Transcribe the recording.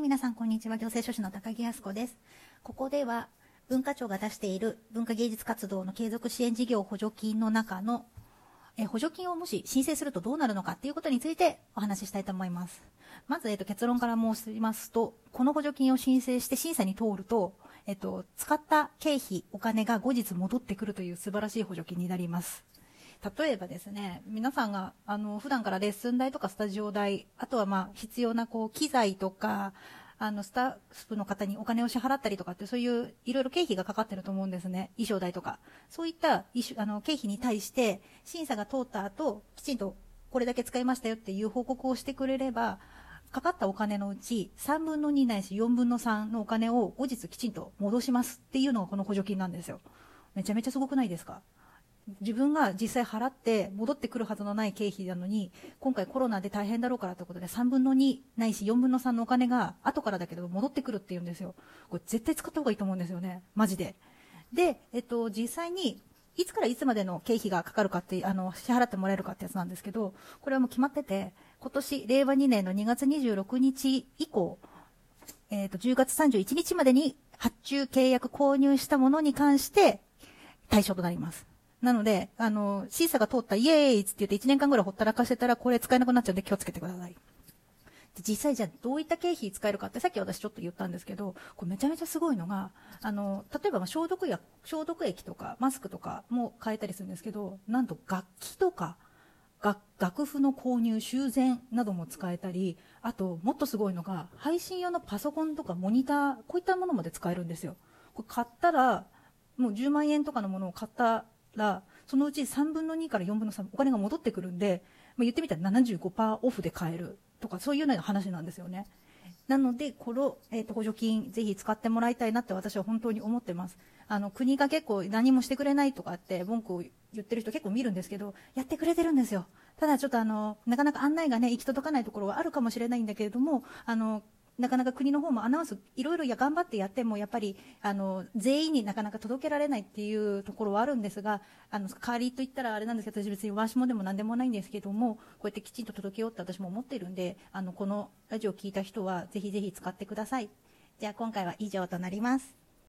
皆さん、こんにちは。行政書士の高木康子です。ここでは、文化庁が出している文化芸術活動の継続支援事業補助金の中の、え補助金をもし申請するとどうなるのかっていうことについてお話ししたいと思います。まず、えっと、結論から申しますと、この補助金を申請して審査に通ると、えっと、使った経費、お金が後日戻ってくるという素晴らしい補助金になります。例えばですね、皆さんが、あの、普段からレッスン代とかスタジオ代、あとはまあ、必要なこう、機材とか、あの、スタッフの方にお金を支払ったりとかって、そういういろいろ経費がかかってると思うんですね。衣装代とか。そういったあの経費に対して、審査が通った後、きちんとこれだけ使いましたよっていう報告をしてくれれば、かかったお金のうち3分の2ないし4分の3のお金を後日きちんと戻しますっていうのがこの補助金なんですよ。めちゃめちゃすごくないですか？自分が実際払って戻ってくるはずのない経費なのに、今回コロナで大変だろうからということで3分の2ないし4分の3のお金が後からだけど戻ってくるっていうんですよ。これ絶対使った方がいいと思うんですよね。マジで。で、えっと、実際に、いつからいつまでの経費がかかるかって、あの、支払ってもらえるかってやつなんですけど、これはもう決まってて、今年、令和2年の2月26日以降、えっ、と、10月31日までに発注契約購入したものに関して対象となります。なので、あの、審査が通ったイエーイって言って1年間ぐらいほったらかしてたら、これ使えなくなっちゃうんで気をつけてください。実際じゃあどういった経費使えるかってさっき私ちょっと言ったんですけど、これめちゃめちゃすごいのが、あの、例えば消毒薬、消毒液とかマスクとかも買えたりするんですけど、なんと楽器とか、楽譜の購入、修繕なども使えたり、あと、もっとすごいのが、配信用のパソコンとかモニター、こういったものまで使えるんですよ。これ買ったら、もう10万円とかのものを買ったら、そのうち3分の2から4分の3、お金が戻ってくるんで、まあ、言ってみたら75%オフで買えるとか、そういうような話なんですよね。なので、この、えーと、補助金、ぜひ使ってもらいたいなって私は本当に思ってます。あの、国が結構何もしてくれないとかって文句を言ってる人結構見るんですけど、やってくれてるんですよ。ただちょっとあの、なかなか案内がね、行き届かないところはあるかもしれないんだけれども、あの、なかなか国の方もアナウンス、いろいろや頑張ってやっても、やっぱり、あの、全員になかなか届けられないっていうところはあるんですが、あの、代わりと言ったらあれなんですけど、私別にわしもでも何でもないんですけども、こうやってきちんと届けようって私も思ってるんで、あの、このラジオを聞いた人は、ぜひぜひ使ってください。じゃあ今回は以上となります。